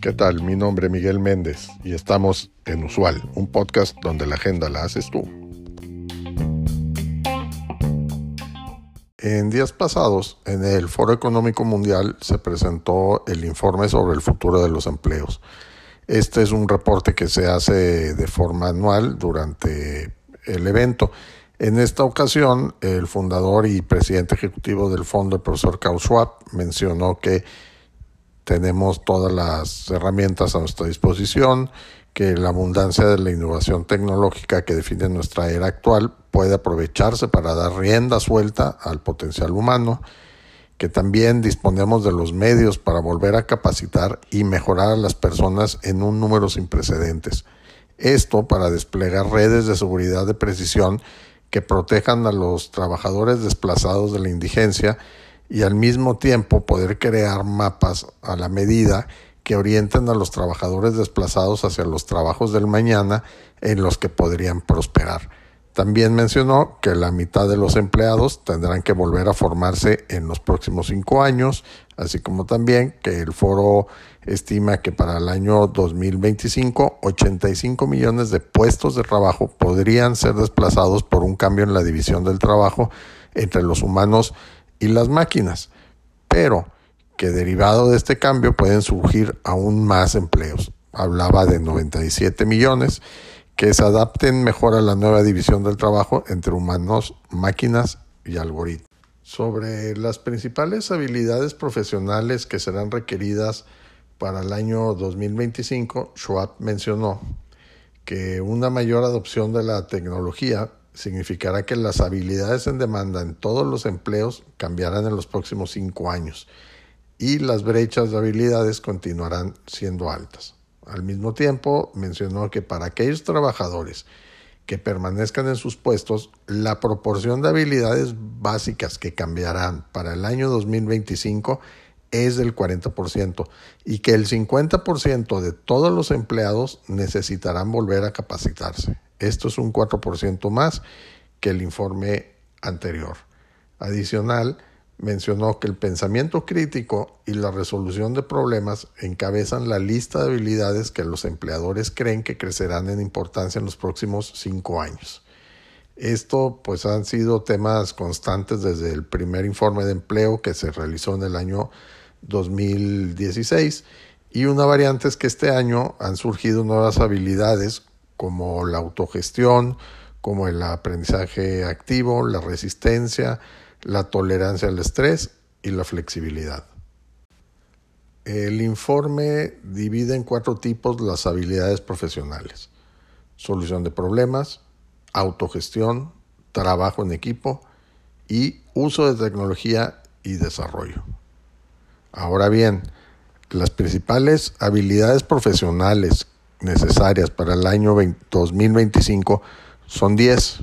¿Qué tal? Mi nombre es Miguel Méndez y estamos en Usual, un podcast donde la agenda la haces tú. En días pasados, en el Foro Económico Mundial se presentó el informe sobre el futuro de los empleos. Este es un reporte que se hace de forma anual durante el evento. En esta ocasión, el fundador y presidente ejecutivo del fondo, el profesor Schwab, mencionó que tenemos todas las herramientas a nuestra disposición, que la abundancia de la innovación tecnológica que define nuestra era actual puede aprovecharse para dar rienda suelta al potencial humano, que también disponemos de los medios para volver a capacitar y mejorar a las personas en un número sin precedentes. Esto para desplegar redes de seguridad de precisión que protejan a los trabajadores desplazados de la indigencia y al mismo tiempo poder crear mapas a la medida que orienten a los trabajadores desplazados hacia los trabajos del mañana en los que podrían prosperar. También mencionó que la mitad de los empleados tendrán que volver a formarse en los próximos cinco años, así como también que el foro estima que para el año 2025 85 millones de puestos de trabajo podrían ser desplazados por un cambio en la división del trabajo entre los humanos y las máquinas, pero que derivado de este cambio pueden surgir aún más empleos. Hablaba de 97 millones que se adapten mejor a la nueva división del trabajo entre humanos, máquinas y algoritmos. Sobre las principales habilidades profesionales que serán requeridas para el año 2025, Schwab mencionó que una mayor adopción de la tecnología significará que las habilidades en demanda en todos los empleos cambiarán en los próximos cinco años y las brechas de habilidades continuarán siendo altas. Al mismo tiempo, mencionó que para aquellos trabajadores que permanezcan en sus puestos, la proporción de habilidades básicas que cambiarán para el año 2025 es del 40% y que el 50% de todos los empleados necesitarán volver a capacitarse. Esto es un 4% más que el informe anterior. Adicional, mencionó que el pensamiento crítico y la resolución de problemas encabezan la lista de habilidades que los empleadores creen que crecerán en importancia en los próximos cinco años. Esto pues han sido temas constantes desde el primer informe de empleo que se realizó en el año 2016 y una variante es que este año han surgido nuevas habilidades como la autogestión, como el aprendizaje activo, la resistencia, la tolerancia al estrés y la flexibilidad. El informe divide en cuatro tipos las habilidades profesionales. Solución de problemas, autogestión, trabajo en equipo y uso de tecnología y desarrollo. Ahora bien, las principales habilidades profesionales necesarias para el año 2025 son 10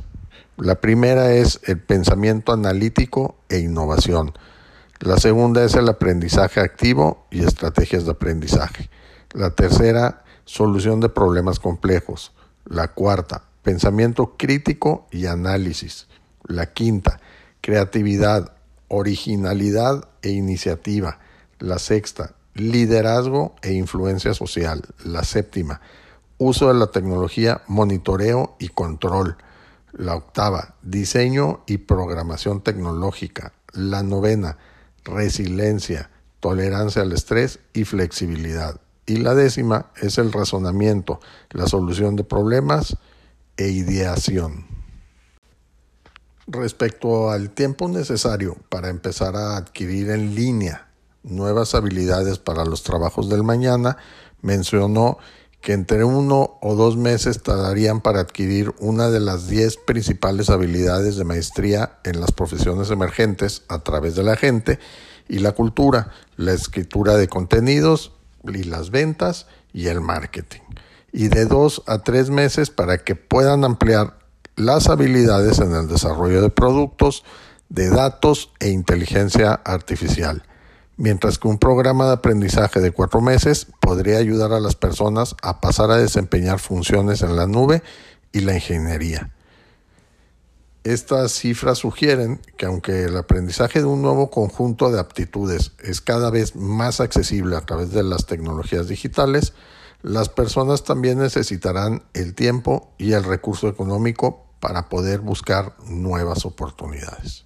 la primera es el pensamiento analítico e innovación. La segunda es el aprendizaje activo y estrategias de aprendizaje. La tercera, solución de problemas complejos. La cuarta, pensamiento crítico y análisis. La quinta, creatividad, originalidad e iniciativa. La sexta, liderazgo e influencia social. La séptima, uso de la tecnología, monitoreo y control. La octava, diseño y programación tecnológica. La novena, resiliencia, tolerancia al estrés y flexibilidad. Y la décima es el razonamiento, la solución de problemas e ideación. Respecto al tiempo necesario para empezar a adquirir en línea nuevas habilidades para los trabajos del mañana, mencionó que entre uno o dos meses tardarían para adquirir una de las diez principales habilidades de maestría en las profesiones emergentes a través de la gente y la cultura, la escritura de contenidos y las ventas y el marketing. Y de dos a tres meses para que puedan ampliar las habilidades en el desarrollo de productos, de datos e inteligencia artificial mientras que un programa de aprendizaje de cuatro meses podría ayudar a las personas a pasar a desempeñar funciones en la nube y la ingeniería. Estas cifras sugieren que aunque el aprendizaje de un nuevo conjunto de aptitudes es cada vez más accesible a través de las tecnologías digitales, las personas también necesitarán el tiempo y el recurso económico para poder buscar nuevas oportunidades.